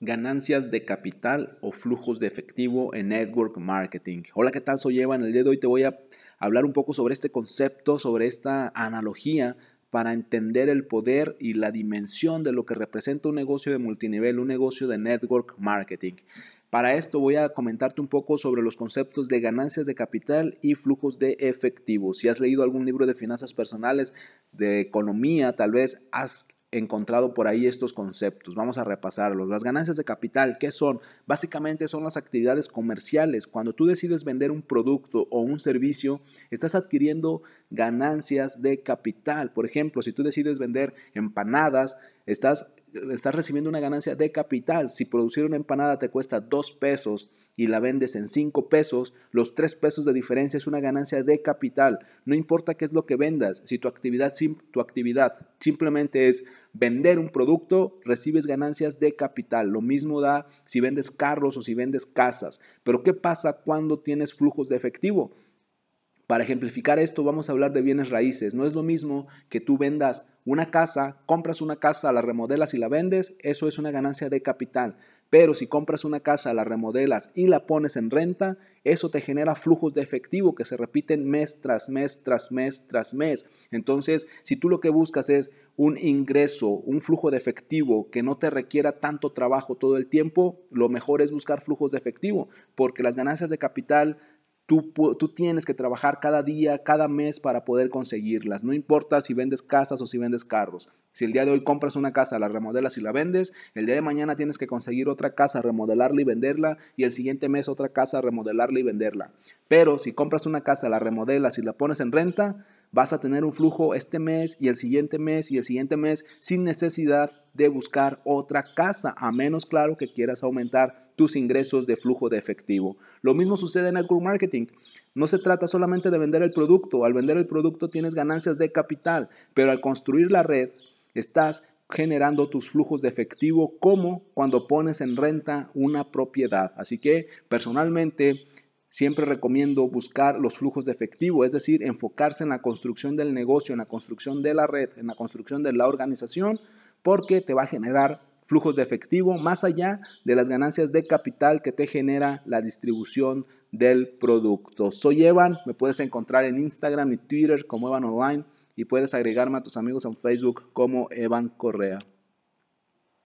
ganancias de capital o flujos de efectivo en network marketing. Hola, ¿qué tal? Soy Eva. En el día de hoy te voy a hablar un poco sobre este concepto, sobre esta analogía para entender el poder y la dimensión de lo que representa un negocio de multinivel, un negocio de network marketing. Para esto voy a comentarte un poco sobre los conceptos de ganancias de capital y flujos de efectivo. Si has leído algún libro de finanzas personales, de economía, tal vez has encontrado por ahí estos conceptos. Vamos a repasarlos. Las ganancias de capital, ¿qué son? Básicamente son las actividades comerciales. Cuando tú decides vender un producto o un servicio, estás adquiriendo ganancias de capital. Por ejemplo, si tú decides vender empanadas, estás, recibiendo una ganancia de capital. Si producir una empanada te cuesta dos pesos y la vendes en cinco pesos, los tres pesos de diferencia es una ganancia de capital. No importa qué es lo que vendas, si tu actividad simplemente es vender un producto, recibes ganancias de capital. Lo mismo da si vendes carros o si vendes casas. Pero ¿qué pasa cuando tienes flujos de efectivo? Para ejemplificar esto, vamos a hablar de bienes raíces. No es lo mismo que tú vendas una casa, compras una casa, la remodelas y la vendes, eso es una ganancia de capital. Pero si compras una casa, la remodelas y la pones en renta, eso te genera flujos de efectivo que se repiten mes tras mes, tras mes, tras mes. Entonces, si tú lo que buscas es un ingreso, un flujo de efectivo que no te requiera tanto trabajo todo el tiempo, lo mejor es buscar flujos de efectivo, porque las ganancias de capital Tú, tienes que trabajar cada día, cada mes para poder conseguirlas. No importa si vendes casas o si vendes carros. Si el día de hoy compras una casa, la remodelas y la vendes, el día de mañana tienes que conseguir otra casa, remodelarla y venderla, y el siguiente mes otra casa, remodelarla y venderla. Pero si compras una casa, la remodelas y la pones en renta, vas a tener un flujo este mes y el siguiente mes y el siguiente mes sin necesidad de buscar otra casa, a menos claro que quieras aumentar tus ingresos de flujo de efectivo. Lo mismo sucede en network marketing. No se trata solamente de vender el producto, al vender el producto tienes ganancias de capital, pero al construir la red estás generando tus flujos de efectivo como cuando pones en renta una propiedad. Así que personalmente siempre recomiendo buscar los flujos de efectivo, es decir, enfocarse en la construcción del negocio, en la construcción de la red, en la construcción de la organización, porque te va a generar flujos de efectivo más allá de las ganancias de capital que te genera la distribución del producto. Soy Evan, me puedes encontrar en Instagram y Twitter como Evan Online y puedes agregarme a tus amigos en Facebook como Evan Correa.